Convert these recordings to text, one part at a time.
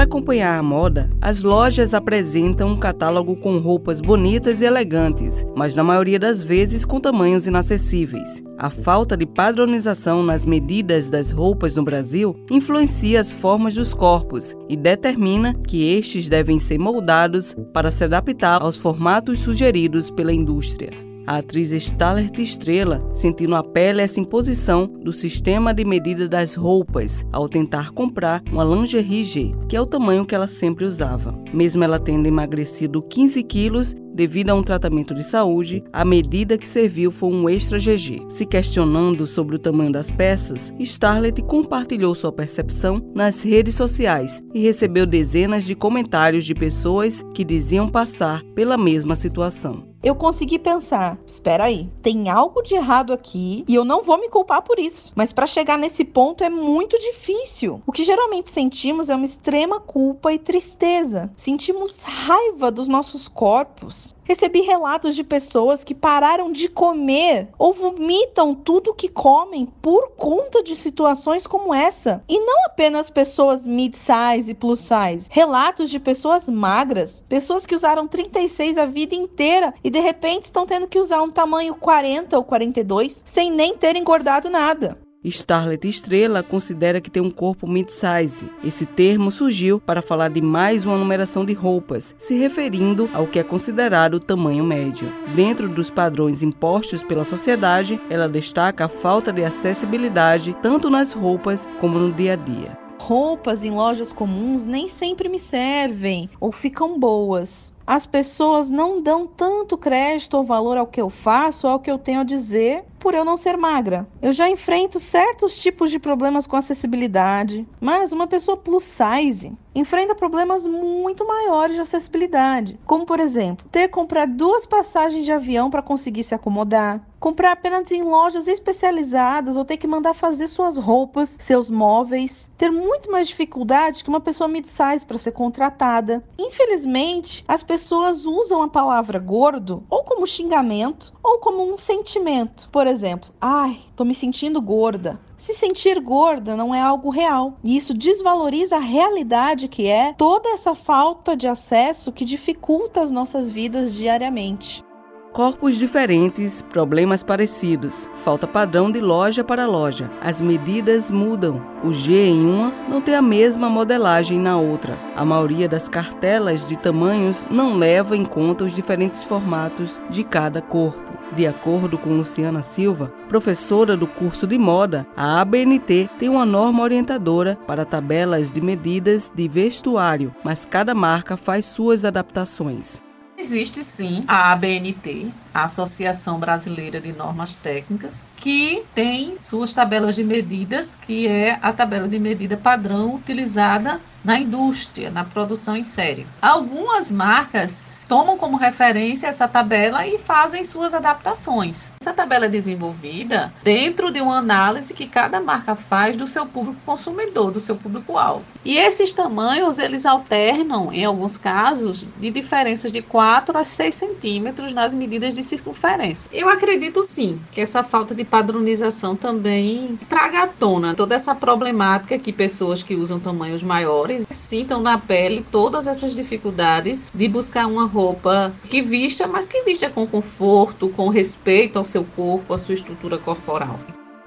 Para acompanhar a moda, as lojas apresentam um catálogo com roupas bonitas e elegantes, mas na maioria das vezes com tamanhos inacessíveis. A falta de padronização nas medidas das roupas no Brasil influencia as formas dos corpos e determina que estes devem ser moldados para se adaptar aos formatos sugeridos pela indústria. A atriz Starlet Estrela sentiu na pele essa imposição do sistema de medida das roupas ao tentar comprar uma lingerie G, que é o tamanho que ela sempre usava. Mesmo ela tendo emagrecido 15 quilos, devido a um tratamento de saúde, a medida que serviu foi um extra GG. Se questionando sobre o tamanho das peças, Starlet compartilhou sua percepção nas redes sociais e recebeu dezenas de comentários de pessoas que diziam passar pela mesma situação eu consegui pensar: espera aí, tem algo de errado aqui e eu não vou me culpar por isso. Mas para chegar nesse ponto é muito difícil. O que geralmente sentimos é uma extrema culpa e tristeza. Sentimos raiva dos nossos corpos. Recebi relatos de pessoas que pararam de comer ou vomitam tudo que comem por conta de situações como essa. E não apenas pessoas mid-size e plus-size. Relatos de pessoas magras, pessoas que usaram 36 a vida inteira e de repente estão tendo que usar um tamanho 40 ou 42 sem nem ter engordado nada. Starlet Estrela considera que tem um corpo mid-size. Esse termo surgiu para falar de mais uma numeração de roupas, se referindo ao que é considerado o tamanho médio. Dentro dos padrões impostos pela sociedade, ela destaca a falta de acessibilidade tanto nas roupas como no dia a dia. Roupas em lojas comuns nem sempre me servem ou ficam boas as pessoas não dão tanto crédito ou valor ao que eu faço, ao que eu tenho a dizer, por eu não ser magra. Eu já enfrento certos tipos de problemas com acessibilidade, mas uma pessoa plus size enfrenta problemas muito maiores de acessibilidade, como por exemplo, ter que comprar duas passagens de avião para conseguir se acomodar, comprar apenas em lojas especializadas ou ter que mandar fazer suas roupas, seus móveis, ter muito mais dificuldade que uma pessoa mid-size para ser contratada. Infelizmente, as pessoas usam a palavra gordo ou como xingamento ou como um sentimento. Por exemplo, ai, tô me sentindo gorda. Se sentir gorda não é algo real, e isso desvaloriza a realidade que é toda essa falta de acesso que dificulta as nossas vidas diariamente. Corpos diferentes, problemas parecidos. Falta padrão de loja para loja. As medidas mudam. O G em uma não tem a mesma modelagem na outra. A maioria das cartelas de tamanhos não leva em conta os diferentes formatos de cada corpo. De acordo com Luciana Silva, professora do curso de moda, a ABNT tem uma norma orientadora para tabelas de medidas de vestuário, mas cada marca faz suas adaptações. Existe sim. A ABNT, a Associação Brasileira de Normas Técnicas, que tem suas tabelas de medidas, que é a tabela de medida padrão utilizada na indústria, na produção em série. Algumas marcas tomam como referência essa tabela e fazem suas adaptações. Essa tabela é desenvolvida dentro de uma análise que cada marca faz do seu público consumidor, do seu público-alvo. E esses tamanhos, eles alternam, em alguns casos, de diferenças de 4 a 6 centímetros nas medidas de circunferência. Eu acredito sim que essa falta de padronização também traga à tona toda essa problemática que pessoas que usam tamanhos maiores sintam na pele todas essas dificuldades de buscar uma roupa que vista, mas que vista com conforto, com respeito ao seu corpo, à sua estrutura corporal.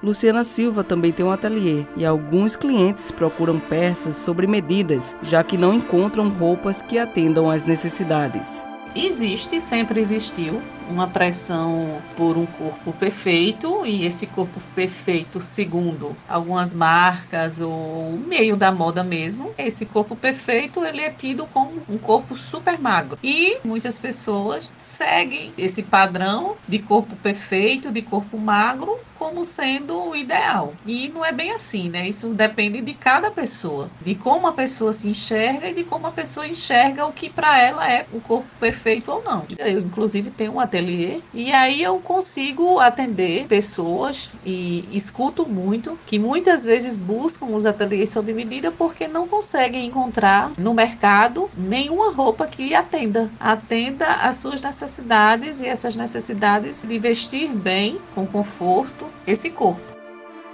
Luciana Silva também tem um ateliê e alguns clientes procuram peças sobre medidas, já que não encontram roupas que atendam às necessidades. Existe, sempre existiu, uma pressão por um corpo perfeito e esse corpo perfeito, segundo algumas marcas ou meio da moda mesmo, esse corpo perfeito ele é tido como um corpo super magro e muitas pessoas seguem esse padrão de corpo perfeito, de corpo magro como sendo o ideal. E não é bem assim, né? Isso depende de cada pessoa, de como a pessoa se enxerga e de como a pessoa enxerga o que para ela é o corpo perfeito ou não. Eu inclusive tenho uma ateliê e aí eu consigo atender pessoas e escuto muito que muitas vezes buscam os ateliês sob medida porque não conseguem encontrar no mercado nenhuma roupa que atenda, atenda às suas necessidades e essas necessidades de vestir bem, com conforto, esse corpo.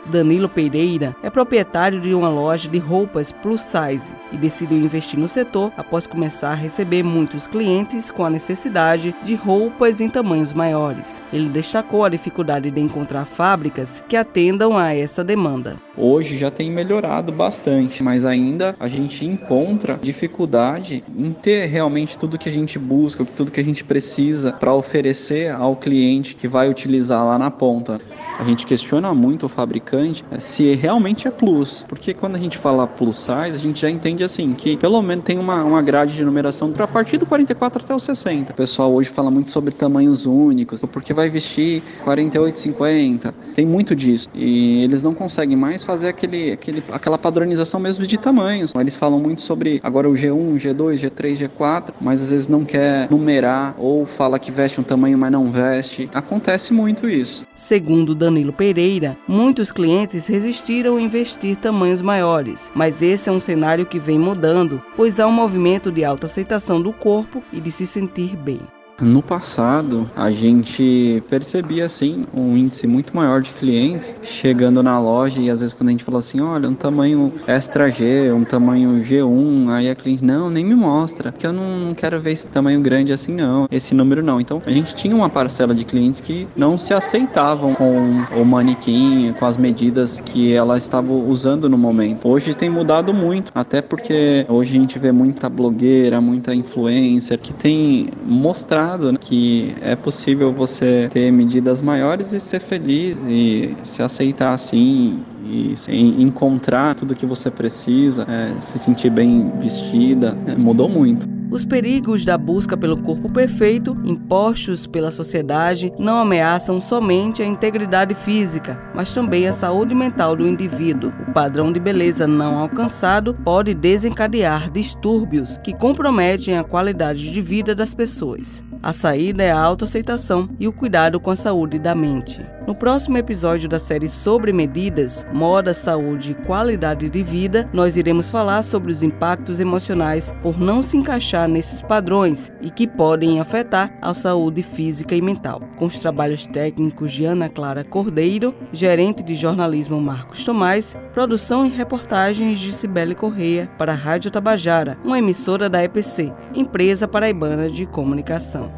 Danilo Pereira é proprietário de uma loja de roupas plus size e decidiu investir no setor após começar a receber muitos clientes com a necessidade de roupas em tamanhos maiores. Ele destacou a dificuldade de encontrar fábricas que atendam a essa demanda. Hoje já tem melhorado bastante, mas ainda a gente encontra dificuldade em ter realmente tudo que a gente busca, tudo que a gente precisa para oferecer ao cliente que vai utilizar lá na ponta. A gente questiona muito o fabricante eh, se realmente é plus, porque quando a gente fala plus size, a gente já entende assim que pelo menos tem uma, uma grade de numeração para partir do 44 até o 60. O pessoal hoje fala muito sobre tamanhos únicos, porque vai vestir 48, 50. Tem muito disso e eles não conseguem mais fazer aquele, aquele, aquela padronização mesmo de tamanhos. Eles falam muito sobre agora o G1, G2, G3, G4, mas às vezes não quer numerar ou fala que veste um tamanho, mas não veste. Acontece muito isso. Segundo Danilo Pereira, muitos clientes resistiram a investir tamanhos maiores, mas esse é um cenário que vem mudando, pois há um movimento de autoaceitação do corpo e de se sentir bem. No passado, a gente percebia assim um índice muito maior de clientes chegando na loja e às vezes quando a gente falou assim, olha, um tamanho extra G, um tamanho G1, aí a cliente, não, nem me mostra, que eu não, não quero ver esse tamanho grande assim não, esse número não. Então, a gente tinha uma parcela de clientes que não se aceitavam com o manequim, com as medidas que ela estava usando no momento. Hoje tem mudado muito, até porque hoje a gente vê muita blogueira, muita influencer que tem mostrado né, que é possível você ter medidas maiores e ser feliz e se aceitar assim e encontrar tudo que você precisa, é, se sentir bem vestida, é, mudou muito. Os perigos da busca pelo corpo perfeito, impostos pela sociedade, não ameaçam somente a integridade física, mas também a saúde mental do indivíduo. O padrão de beleza não alcançado pode desencadear distúrbios que comprometem a qualidade de vida das pessoas. A saída é a autoaceitação e o cuidado com a saúde da mente. No próximo episódio da série sobre medidas, moda, saúde e qualidade de vida, nós iremos falar sobre os impactos emocionais por não se encaixar nesses padrões e que podem afetar a saúde física e mental. Com os trabalhos técnicos de Ana Clara Cordeiro, gerente de jornalismo Marcos Tomás, produção e reportagens de Cibele Correia para a Rádio Tabajara, uma emissora da EPC, Empresa Paraibana de Comunicação.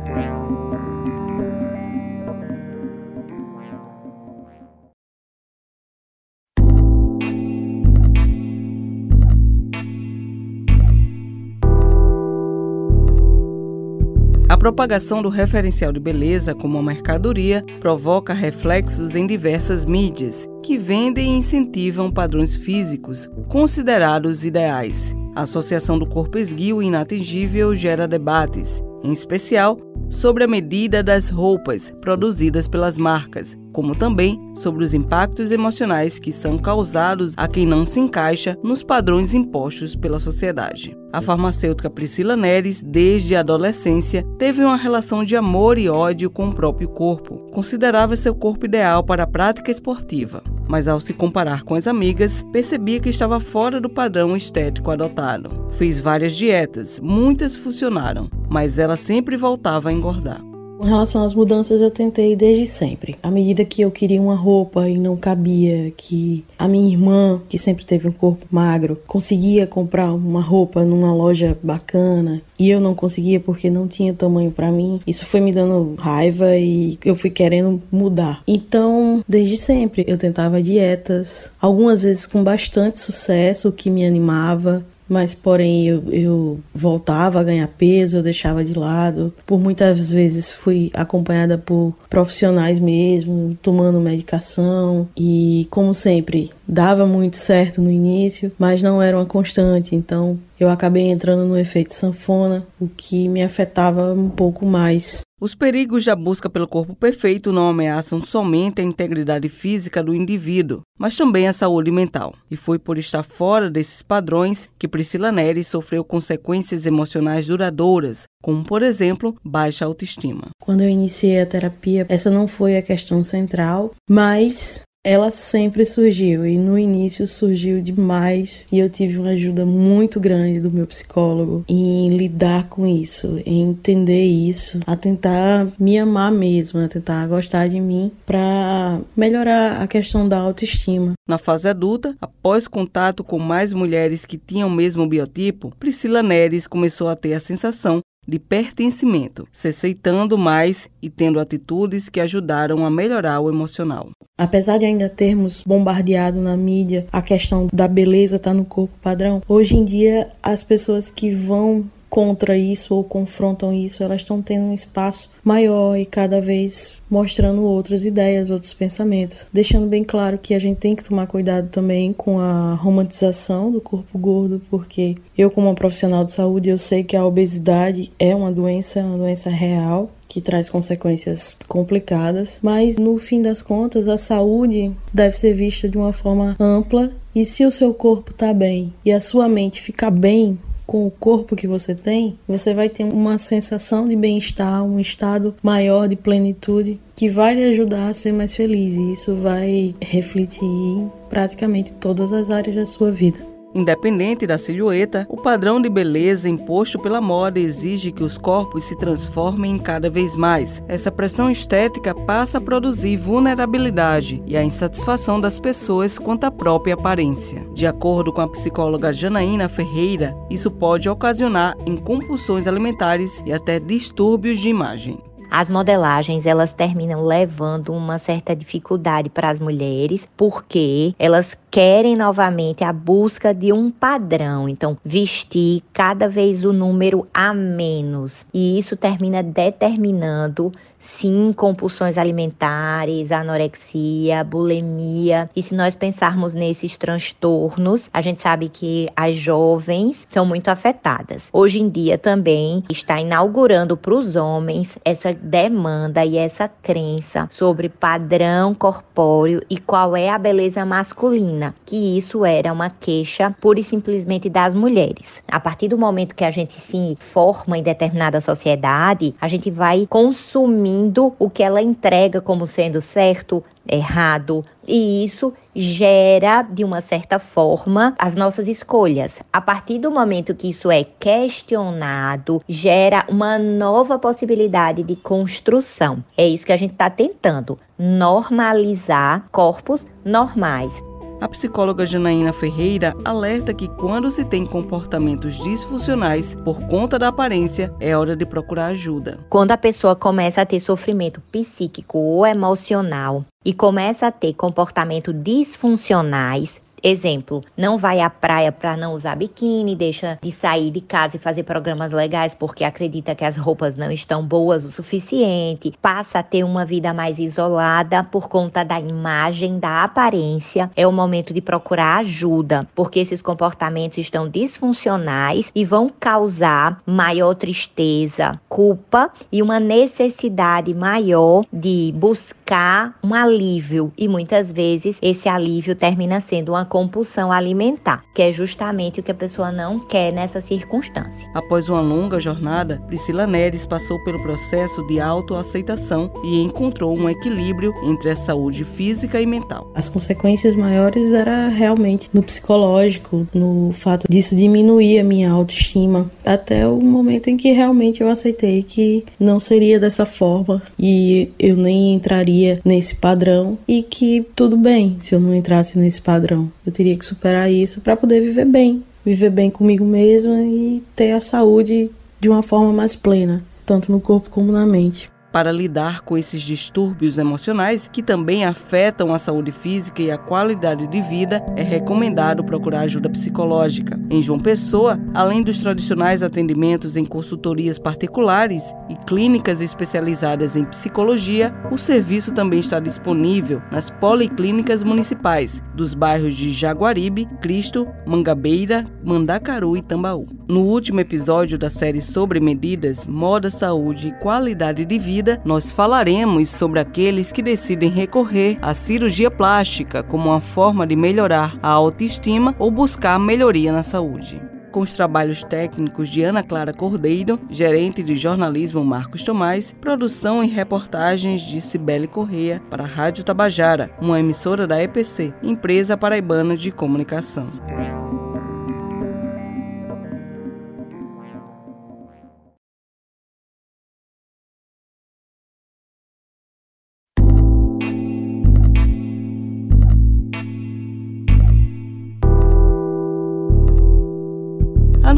Propagação do referencial de beleza como uma mercadoria provoca reflexos em diversas mídias, que vendem e incentivam padrões físicos considerados ideais. A associação do corpo esguio e inatingível gera debates, em especial sobre a medida das roupas produzidas pelas marcas, como também sobre os impactos emocionais que são causados a quem não se encaixa nos padrões impostos pela sociedade. A farmacêutica Priscila Neres, desde a adolescência, teve uma relação de amor e ódio com o próprio corpo. Considerava seu corpo ideal para a prática esportiva, mas ao se comparar com as amigas, percebia que estava fora do padrão estético adotado. Fez várias dietas, muitas funcionaram, mas ela sempre voltava a engordar. Com relação às mudanças, eu tentei desde sempre. À medida que eu queria uma roupa e não cabia, que a minha irmã, que sempre teve um corpo magro, conseguia comprar uma roupa numa loja bacana e eu não conseguia porque não tinha tamanho para mim, isso foi me dando raiva e eu fui querendo mudar. Então, desde sempre, eu tentava dietas, algumas vezes com bastante sucesso, o que me animava mas porém eu, eu voltava a ganhar peso, eu deixava de lado. Por muitas vezes fui acompanhada por profissionais mesmo, tomando medicação e, como sempre, dava muito certo no início, mas não era uma constante, então eu acabei entrando no efeito sanfona, o que me afetava um pouco mais. Os perigos da busca pelo corpo perfeito não ameaçam somente a integridade física do indivíduo, mas também a saúde mental. E foi por estar fora desses padrões que Priscila Neri sofreu consequências emocionais duradouras, como, por exemplo, baixa autoestima. Quando eu iniciei a terapia, essa não foi a questão central, mas ela sempre surgiu e no início surgiu demais e eu tive uma ajuda muito grande do meu psicólogo em lidar com isso, em entender isso, a tentar me amar mesmo, a tentar gostar de mim para melhorar a questão da autoestima. Na fase adulta, após contato com mais mulheres que tinham o mesmo biotipo, Priscila Neres começou a ter a sensação de pertencimento, se aceitando mais e tendo atitudes que ajudaram a melhorar o emocional. Apesar de ainda termos bombardeado na mídia a questão da beleza estar tá no corpo padrão, hoje em dia as pessoas que vão contra isso ou confrontam isso, elas estão tendo um espaço maior e cada vez mostrando outras ideias, outros pensamentos, deixando bem claro que a gente tem que tomar cuidado também com a romantização do corpo gordo, porque eu como uma profissional de saúde, eu sei que a obesidade é uma doença, uma doença real que traz consequências complicadas, mas no fim das contas a saúde deve ser vista de uma forma ampla e se o seu corpo está bem e a sua mente ficar bem, com o corpo que você tem, você vai ter uma sensação de bem-estar, um estado maior de plenitude que vai lhe ajudar a ser mais feliz e isso vai refletir em praticamente todas as áreas da sua vida. Independente da silhueta, o padrão de beleza imposto pela moda exige que os corpos se transformem cada vez mais. Essa pressão estética passa a produzir vulnerabilidade e a insatisfação das pessoas quanto à própria aparência. De acordo com a psicóloga Janaína Ferreira, isso pode ocasionar em compulsões alimentares e até distúrbios de imagem. As modelagens, elas terminam levando uma certa dificuldade para as mulheres, porque elas querem novamente a busca de um padrão. Então, vestir cada vez o número a menos. E isso termina determinando sim compulsões alimentares, anorexia, bulimia. E se nós pensarmos nesses transtornos, a gente sabe que as jovens são muito afetadas. Hoje em dia também está inaugurando para os homens essa demanda e essa crença sobre padrão corpóreo e qual é a beleza masculina, que isso era uma queixa pura e simplesmente das mulheres. A partir do momento que a gente se forma em determinada sociedade, a gente vai consumir assumindo o que ela entrega como sendo certo, errado, e isso gera, de uma certa forma, as nossas escolhas. A partir do momento que isso é questionado, gera uma nova possibilidade de construção. É isso que a gente está tentando: normalizar corpos normais. A psicóloga Janaína Ferreira alerta que quando se tem comportamentos disfuncionais por conta da aparência, é hora de procurar ajuda. Quando a pessoa começa a ter sofrimento psíquico ou emocional e começa a ter comportamentos disfuncionais, Exemplo, não vai à praia para não usar biquíni, deixa de sair de casa e fazer programas legais porque acredita que as roupas não estão boas o suficiente, passa a ter uma vida mais isolada por conta da imagem, da aparência. É o momento de procurar ajuda, porque esses comportamentos estão disfuncionais e vão causar maior tristeza, culpa e uma necessidade maior de buscar um alívio. E muitas vezes esse alívio termina sendo uma compulsão alimentar, que é justamente o que a pessoa não quer nessa circunstância. Após uma longa jornada, Priscila Neres passou pelo processo de autoaceitação e encontrou um equilíbrio entre a saúde física e mental. As consequências maiores era realmente no psicológico, no fato disso diminuir a minha autoestima, até o momento em que realmente eu aceitei que não seria dessa forma e eu nem entraria nesse padrão e que tudo bem se eu não entrasse nesse padrão. Eu teria que superar isso para poder viver bem, viver bem comigo mesma e ter a saúde de uma forma mais plena, tanto no corpo como na mente. Para lidar com esses distúrbios emocionais que também afetam a saúde física e a qualidade de vida, é recomendado procurar ajuda psicológica. Em João Pessoa, além dos tradicionais atendimentos em consultorias particulares e clínicas especializadas em psicologia, o serviço também está disponível nas policlínicas municipais dos bairros de Jaguaribe, Cristo, Mangabeira, Mandacaru e Tambaú. No último episódio da série sobre medidas, moda, saúde e qualidade de vida, seguida, nós falaremos sobre aqueles que decidem recorrer à cirurgia plástica como uma forma de melhorar a autoestima ou buscar melhoria na saúde. com os trabalhos técnicos de Ana Clara Cordeiro, gerente de jornalismo Marcos Tomás, produção e reportagens de Cibele Correia para a Rádio Tabajara, uma emissora da EPC, Empresa Paraibana de Comunicação.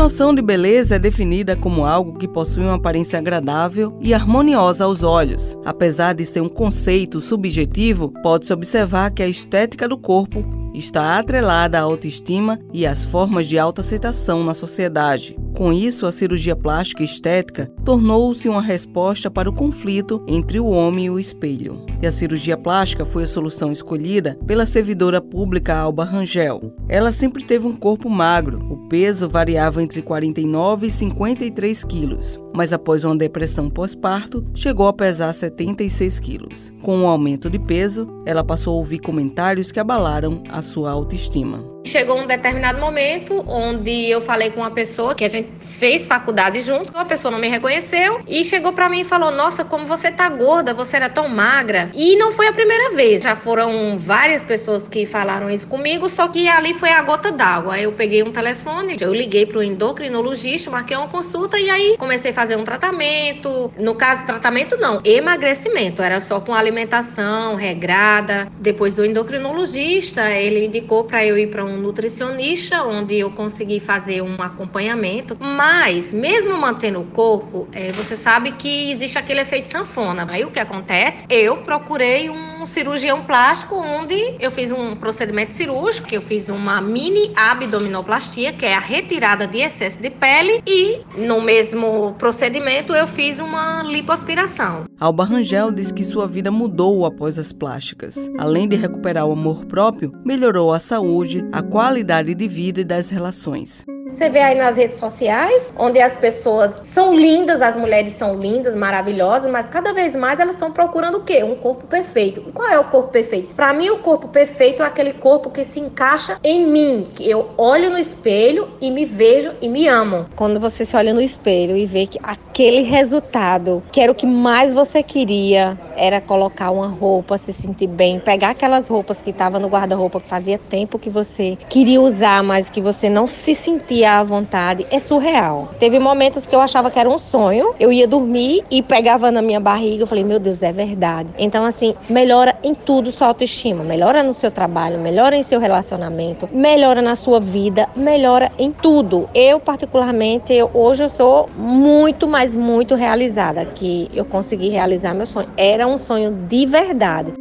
Noção de beleza é definida como algo que possui uma aparência agradável e harmoniosa aos olhos. Apesar de ser um conceito subjetivo, pode-se observar que a estética do corpo está atrelada à autoestima e às formas de autoaceitação na sociedade. Com isso, a cirurgia plástica estética tornou-se uma resposta para o conflito entre o homem e o espelho. E a cirurgia plástica foi a solução escolhida pela servidora pública Alba Rangel. Ela sempre teve um corpo magro, peso variava entre 49 e 53 quilos, mas após uma depressão pós-parto, chegou a pesar 76 quilos. Com o aumento de peso, ela passou a ouvir comentários que abalaram a sua autoestima. Chegou um determinado momento onde eu falei com uma pessoa que a gente fez faculdade junto, a pessoa não me reconheceu e chegou para mim e falou: "Nossa, como você tá gorda, você era tão magra". E não foi a primeira vez, já foram várias pessoas que falaram isso comigo, só que ali foi a gota d'água. Eu peguei um telefone, eu liguei pro endocrinologista, marquei uma consulta e aí comecei a fazer um tratamento. No caso, tratamento não, emagrecimento, era só com alimentação regrada. Depois do endocrinologista, ele indicou para eu ir para um nutricionista, onde eu consegui fazer um acompanhamento. Mas, mesmo mantendo o corpo, é, você sabe que existe aquele efeito sanfona. Aí o que acontece? Eu procurei um cirurgião plástico, onde eu fiz um procedimento cirúrgico, que eu fiz uma mini abdominoplastia, que é a retirada de excesso de pele, e no mesmo procedimento eu fiz uma lipoaspiração. Alba Rangel diz que sua vida mudou após as plásticas. Além de recuperar o amor próprio, melhorou a saúde, a qualidade de vida e das relações. Você vê aí nas redes sociais, onde as pessoas são lindas, as mulheres são lindas, maravilhosas, mas cada vez mais elas estão procurando o quê? Um corpo perfeito. E qual é o corpo perfeito? Para mim, o corpo perfeito é aquele corpo que se encaixa em mim, que eu olho no espelho e me vejo e me amo. Quando você se olha no espelho e vê que aquele resultado, que era o que mais você queria, era colocar uma roupa, se sentir bem, pegar aquelas roupas que estavam no guarda-roupa que fazia tempo que você queria usar, mas que você não se sentia à vontade, é surreal. Teve momentos que eu achava que era um sonho, eu ia dormir e pegava na minha barriga, eu falei, meu Deus, é verdade. Então, assim, melhora em tudo sua autoestima, melhora no seu trabalho, melhora em seu relacionamento, melhora na sua vida, melhora em tudo. Eu, particularmente, eu, hoje eu sou muito, mas muito realizada, que eu consegui realizar meu sonho. Era um sonho de verdade.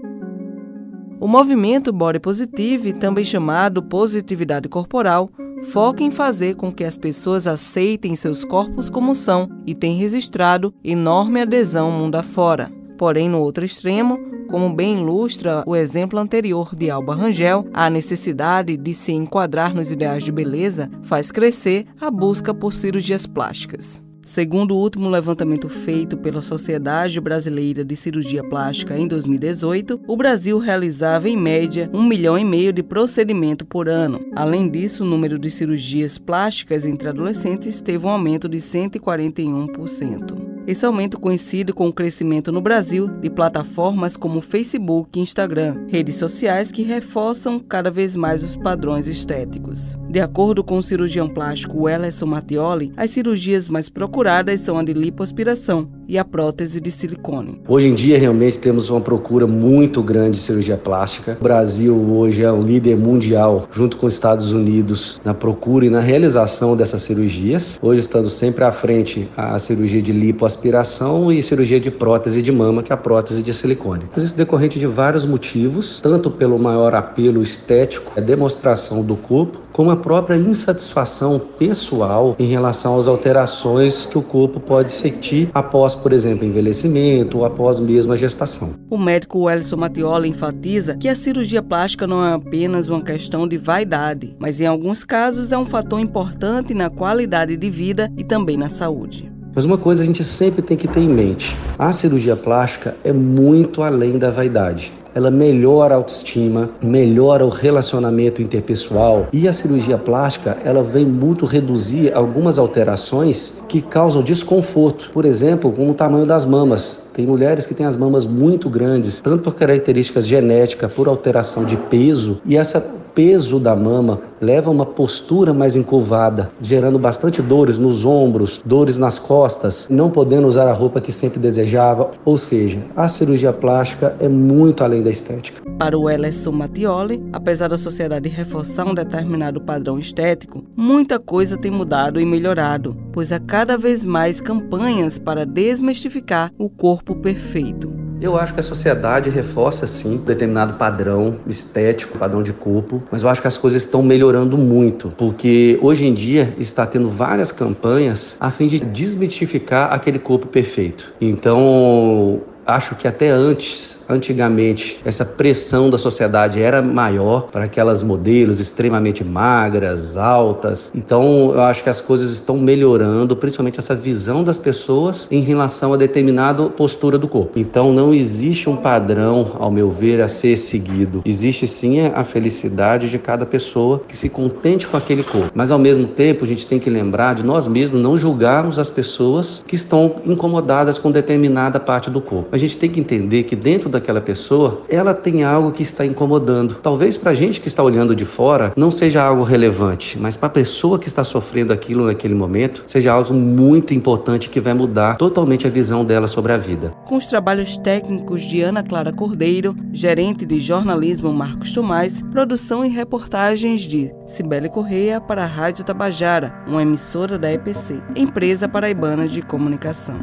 O movimento Body Positive, também chamado positividade corporal, foca em fazer com que as pessoas aceitem seus corpos como são e tem registrado enorme adesão mundo afora. Porém, no outro extremo, como bem ilustra o exemplo anterior de Alba Rangel, a necessidade de se enquadrar nos ideais de beleza faz crescer a busca por cirurgias plásticas. Segundo o último levantamento feito pela Sociedade Brasileira de Cirurgia Plástica em 2018, o Brasil realizava em média um milhão e meio de procedimento por ano. Além disso, o número de cirurgias plásticas entre adolescentes teve um aumento de 141%. Esse aumento coincide com o crescimento no Brasil de plataformas como Facebook e Instagram, redes sociais que reforçam cada vez mais os padrões estéticos. De acordo com o cirurgião plástico Wellerson Mattioli, as cirurgias mais procuradas são a de lipoaspiração e a prótese de silicone. Hoje em dia, realmente temos uma procura muito grande de cirurgia plástica. O Brasil hoje é um líder mundial, junto com os Estados Unidos, na procura e na realização dessas cirurgias. Hoje, estando sempre à frente a cirurgia de lipoaspiração e cirurgia de prótese de mama, que é a prótese de silicone. Isso decorrente de vários motivos, tanto pelo maior apelo estético, a demonstração do corpo, como a própria insatisfação pessoal em relação às alterações que o corpo pode sentir após, por exemplo, envelhecimento ou após mesmo a gestação. O médico Wellison Matiola enfatiza que a cirurgia plástica não é apenas uma questão de vaidade, mas em alguns casos é um fator importante na qualidade de vida e também na saúde. Mas uma coisa a gente sempre tem que ter em mente: a cirurgia plástica é muito além da vaidade ela melhora a autoestima, melhora o relacionamento interpessoal e a cirurgia plástica ela vem muito reduzir algumas alterações que causam desconforto, por exemplo, como o tamanho das mamas. Tem mulheres que têm as mamas muito grandes, tanto por características genéticas, por alteração de peso, e essa peso da mama leva a uma postura mais encurvada, gerando bastante dores nos ombros, dores nas costas, não podendo usar a roupa que sempre desejava. Ou seja, a cirurgia plástica é muito além da estética. Para o Ellison Mattioli, apesar da sociedade reforçar um determinado padrão estético, muita coisa tem mudado e melhorado, pois há cada vez mais campanhas para desmistificar o corpo perfeito. Eu acho que a sociedade reforça sim um determinado padrão estético, padrão de corpo, mas eu acho que as coisas estão melhorando muito, porque hoje em dia está tendo várias campanhas a fim de desmistificar aquele corpo perfeito. Então, acho que até antes Antigamente, essa pressão da sociedade era maior para aquelas modelos extremamente magras, altas. Então, eu acho que as coisas estão melhorando, principalmente essa visão das pessoas em relação a determinada postura do corpo. Então, não existe um padrão, ao meu ver, a ser seguido. Existe sim a felicidade de cada pessoa que se contente com aquele corpo. Mas, ao mesmo tempo, a gente tem que lembrar de nós mesmos não julgarmos as pessoas que estão incomodadas com determinada parte do corpo. A gente tem que entender que dentro daquela pessoa, ela tem algo que está incomodando. Talvez para a gente que está olhando de fora não seja algo relevante, mas para a pessoa que está sofrendo aquilo naquele momento, seja algo muito importante que vai mudar totalmente a visão dela sobre a vida. Com os trabalhos técnicos de Ana Clara Cordeiro, gerente de jornalismo Marcos Tomás, produção e reportagens de Cibele Correia para a Rádio Tabajara, uma emissora da EPC, empresa paraibana de comunicação.